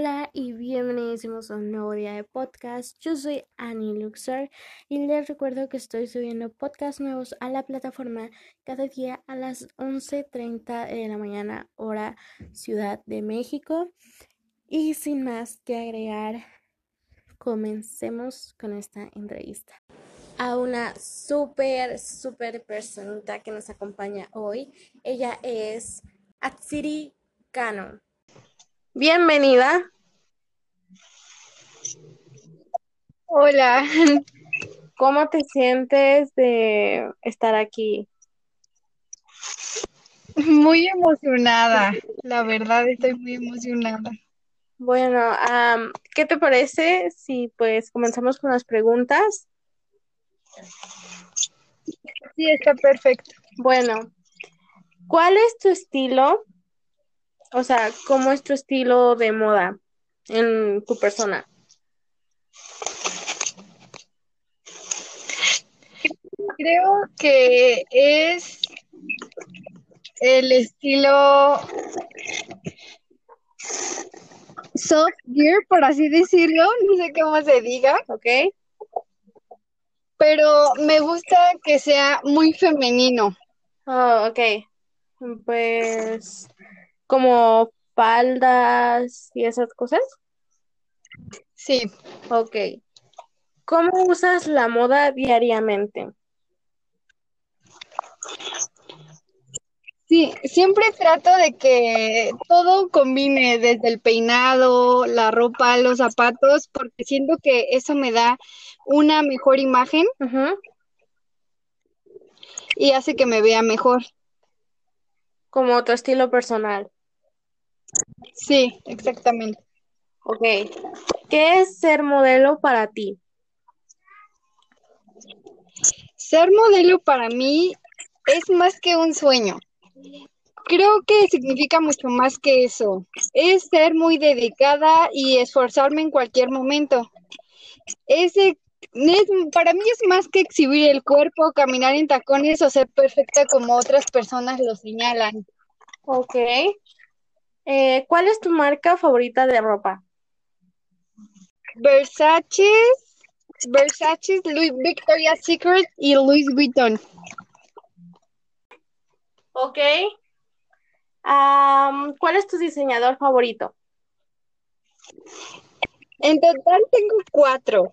Hola y bienvenidos a un nuevo día de podcast. Yo soy Annie Luxor y les recuerdo que estoy subiendo podcasts nuevos a la plataforma cada día a las 11.30 de la mañana hora Ciudad de México. Y sin más que agregar, comencemos con esta entrevista. A una súper, súper personita que nos acompaña hoy. Ella es Atsiri Kano. Bienvenida. Hola, ¿Cómo te sientes de estar aquí? muy emocionada. La verdad, estoy muy emocionada. Bueno, ¿qué te parece si pues comenzamos con las preguntas? Sí, está perfecto. Bueno, ¿cuál es tu estilo? O sea, ¿cómo es tu estilo de moda en tu persona? Creo que es el estilo soft gear, por así decirlo. No sé cómo se diga, ¿Ok? pero me gusta que sea muy femenino. Oh, ok. Pues como faldas y esas cosas. Sí, Ok. ¿Cómo usas la moda diariamente? sí, siempre trato de que todo combine desde el peinado, la ropa, los zapatos, porque siento que eso me da una mejor imagen y hace que me vea mejor. Como tu estilo personal. Sí, exactamente. Ok. ¿Qué es ser modelo para ti? Ser modelo para mí es más que un sueño. Creo que significa mucho más que eso. Es ser muy dedicada y esforzarme en cualquier momento. Es, para mí es más que exhibir el cuerpo, caminar en tacones o ser perfecta como otras personas lo señalan. Ok. Eh, ¿cuál es tu marca favorita de ropa? Versace, Versace, Louis Victoria's Secret y Louis Vuitton. Ok. ¿cuál es tu diseñador favorito? En total tengo cuatro.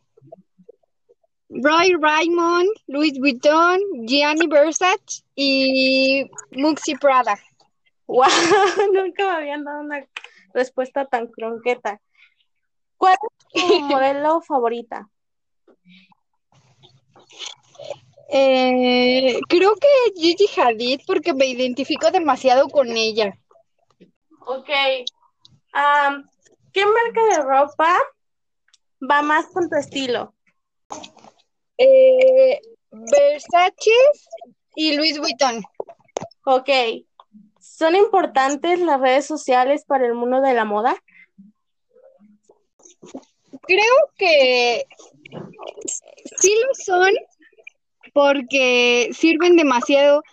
Roy Raymond, Louis Vuitton, Gianni Versace y Muxi Prada. Wow, nunca me habían dado una respuesta tan cronqueta. ¿Cuál es tu modelo favorita? Eh, creo que Gigi Hadid porque me identifico demasiado con ella. Ok. ¿qué marca de ropa va más con tu estilo? Eh, Versace y Louis Vuitton. Ok. ¿Son importantes las redes sociales para el mundo de la moda? Creo que sí lo son porque sirven demasiado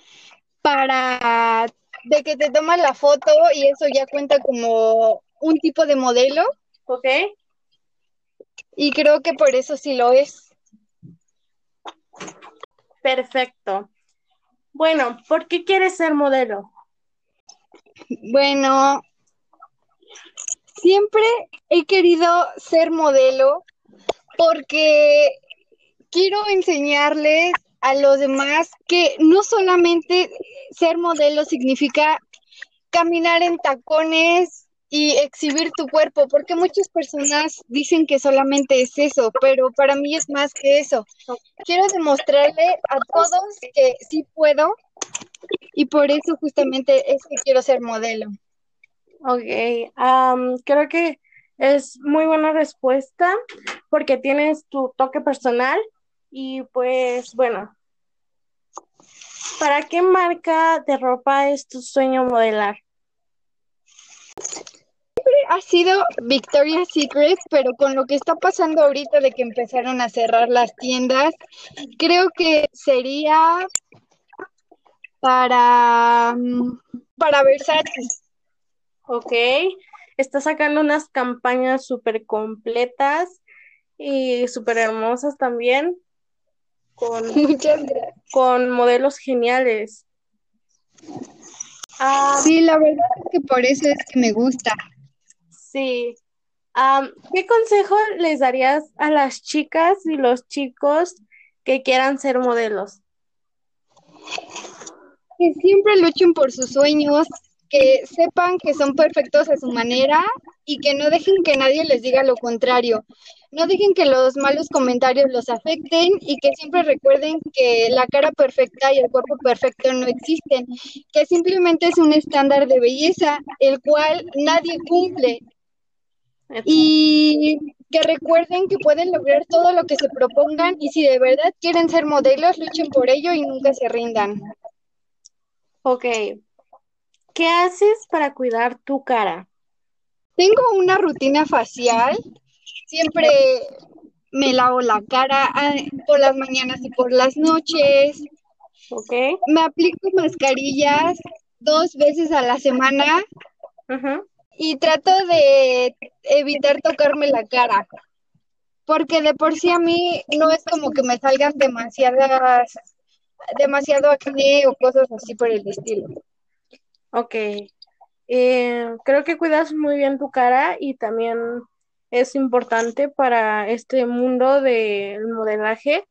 para de que te tomas la foto y eso ya cuenta como un tipo de modelo Ok. y creo que por eso sí lo es. Perfecto. Bueno, ¿por qué quieres ser modelo? Bueno, siempre he querido ser modelo porque quiero enseñarles a los demás que no solamente ser modelo significa caminar en tacones y exhibir tu cuerpo, porque muchas personas dicen que solamente es eso, pero para mí es más que eso. Quiero demostrarle a todos que sí puedo y por eso justamente es que quiero ser modelo. Ok, creo que es muy buena respuesta porque tienes tu toque personal y pues bueno, ¿para qué marca de ropa es tu sueño modelar? Ha sido Victoria's Secret, pero con lo que está pasando ahorita de que empezaron a cerrar las tiendas, creo que sería para, mm, para Versace. Ok, está sacando unas campañas súper completas y súper hermosas también, con, con modelos geniales. Ah, sí, la verdad es que por eso es que me gusta. Sí. ¿Qué consejo les darías a las chicas y los chicos que quieran ser modelos? Que siempre luchen por sus sueños, que sepan que son perfectos a su manera y que no dejen que nadie les diga lo contrario. No dejen que los malos comentarios los afecten y que siempre recuerden que la cara perfecta y el cuerpo perfecto no existen, que simplemente es un estándar de belleza el cual nadie cumple. Y que recuerden que pueden lograr todo lo que se propongan y si de verdad quieren ser modelos, luchen por ello y nunca se rindan. Ok, ¿Qué haces para cuidar tu cara? Tengo una rutina facial. Siempre me lavo la cara ah, por las mañanas y por las noches. Ok. Me aplico mascarillas dos veces a la semana. Y trato de evitar tocarme la cara. Porque de por sí a mí no es como que me salgan demasiadas, demasiado acné o cosas así por el estilo. Ok. Eh, creo que cuidas muy bien tu cara y también es importante para este mundo del modelaje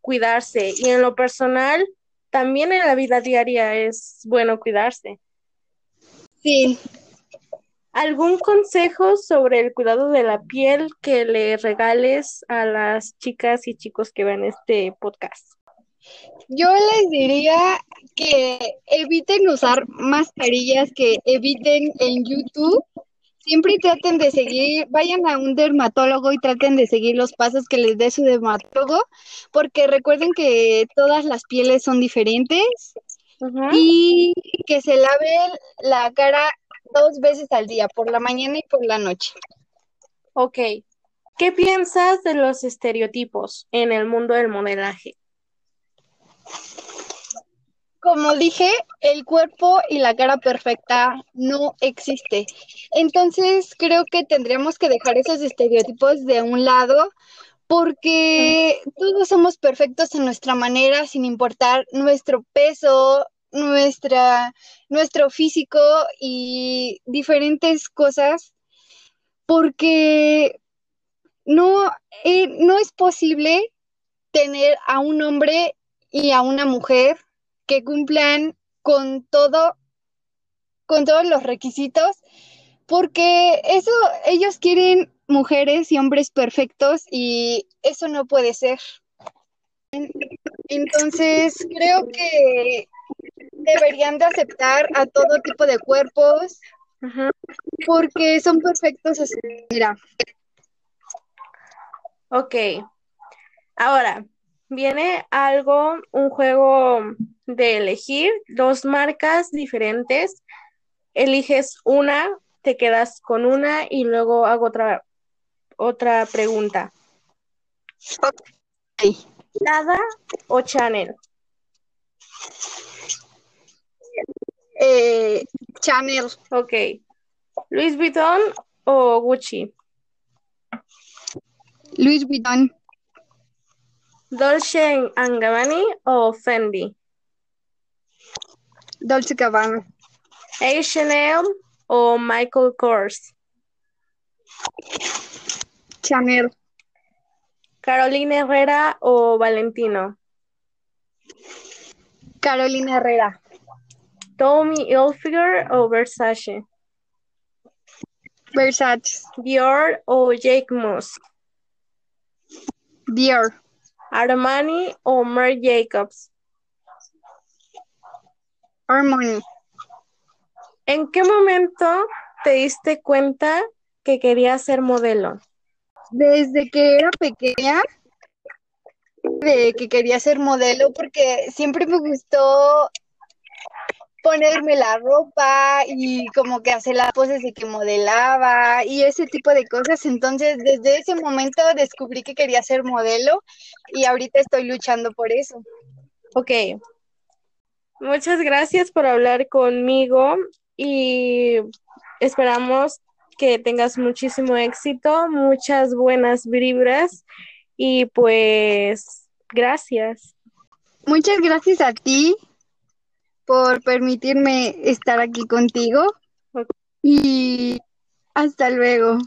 cuidarse. Y en lo personal, también en la vida diaria es bueno cuidarse. Sí. ¿Algún consejo sobre el cuidado de la piel que le regales a las chicas y chicos que ven este podcast? Yo les diría que eviten usar mascarillas, que eviten en YouTube. Siempre traten de seguir, vayan a un dermatólogo y traten de seguir los pasos que les dé su dermatólogo, porque recuerden que todas las pieles son diferentes y que se laven la cara dos veces al día, por la mañana y por la noche. Ok. ¿Qué piensas de los estereotipos en el mundo del modelaje? Como dije, el cuerpo y la cara perfecta no existe. Entonces creo que tendríamos que dejar esos estereotipos de un lado porque todos somos perfectos en nuestra manera, sin importar nuestro peso, nuestra, nuestro físico y diferentes cosas, porque no, eh, no es posible tener a un hombre y a una mujer que cumplan con todo, con todos los requisitos, porque eso, ellos quieren mujeres y hombres perfectos y eso no puede ser. Entonces, creo que deberían de aceptar a todo tipo de cuerpos porque son perfectos así. Mira. Ok. Ahora, viene algo, un juego de elegir dos marcas diferentes. Eliges una, te quedas con una y luego hago otra, otra pregunta. ¿Nada o Chanel? Eh, Chanel. Ok. ¿Louis Vuitton o Gucci? Louis Vuitton. Dolce Gabbana o Fendi? Dolce Gabbana. H&M o Michael Kors? Chanel. Carolina Herrera o Valentino? Carolina Herrera. Tommy Hilfiger o Versace? Versace. Dior o Jake Moss? Dior. Armani o Marc Jacobs? Armani. ¿En qué momento te diste cuenta que querías ser modelo? Desde que era pequeña, de que quería ser modelo porque siempre me gustó ponerme la ropa y como que hacer las poses de que modelaba y ese tipo de cosas. Entonces, desde ese momento descubrí que quería ser modelo y ahorita estoy luchando por eso. Ok. Muchas gracias por hablar conmigo y esperamos que tengas muchísimo éxito, muchas buenas vibras y pues gracias. Muchas gracias a ti por permitirme estar aquí contigo y hasta luego.